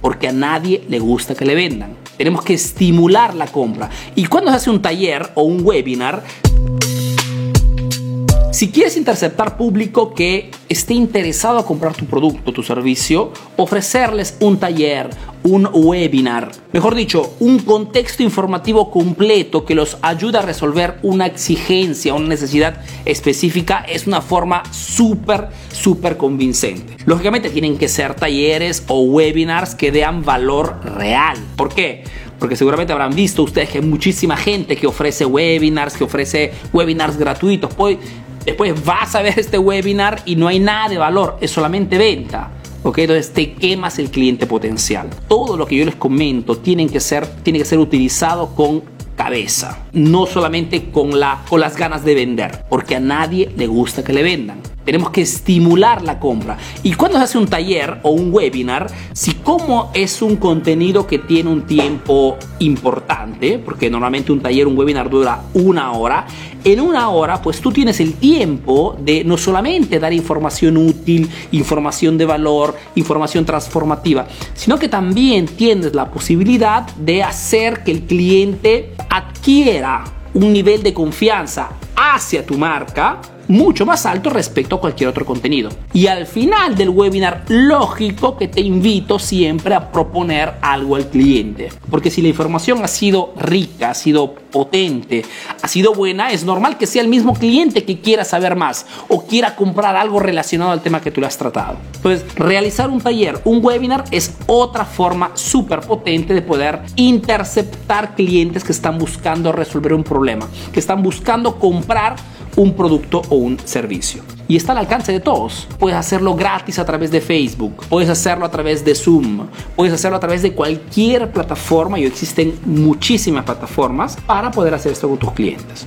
porque a nadie le gusta que le vendan. Tenemos que estimular la compra. Y cuando se hace un taller o un webinar, si quieres interceptar público que esté interesado a comprar tu producto, tu servicio, ofrecerles un taller, un webinar, mejor dicho, un contexto informativo completo que los ayude a resolver una exigencia, una necesidad específica, es una forma súper, súper convincente. Lógicamente tienen que ser talleres o webinars que den valor real. ¿Por qué? porque seguramente habrán visto ustedes que hay muchísima gente que ofrece webinars, que ofrece webinars gratuitos. Pues Después vas a ver este webinar y no hay nada de valor, es solamente venta. ¿ok? Entonces te quemas el cliente potencial. Todo lo que yo les comento tiene que ser, tiene que ser utilizado con cabeza, no solamente con, la, con las ganas de vender, porque a nadie le gusta que le vendan. Tenemos que estimular la compra. Y cuando se hace un taller o un webinar, si como es un contenido que tiene un tiempo importante, porque normalmente un taller, un webinar dura una hora, en una hora pues tú tienes el tiempo de no solamente dar información útil, información de valor, información transformativa, sino que también tienes la posibilidad de hacer que el cliente adquiera un nivel de confianza hacia tu marca mucho más alto respecto a cualquier otro contenido. Y al final del webinar, lógico que te invito siempre a proponer algo al cliente. Porque si la información ha sido rica, ha sido potente, ha sido buena, es normal que sea el mismo cliente que quiera saber más o quiera comprar algo relacionado al tema que tú le has tratado. Entonces, realizar un taller, un webinar es otra forma súper potente de poder interceptar clientes que están buscando resolver un problema, que están buscando un producto o un servicio. Y está al alcance de todos. Puedes hacerlo gratis a través de Facebook, puedes hacerlo a través de Zoom, puedes hacerlo a través de cualquier plataforma y existen muchísimas plataformas para poder hacer esto con tus clientes.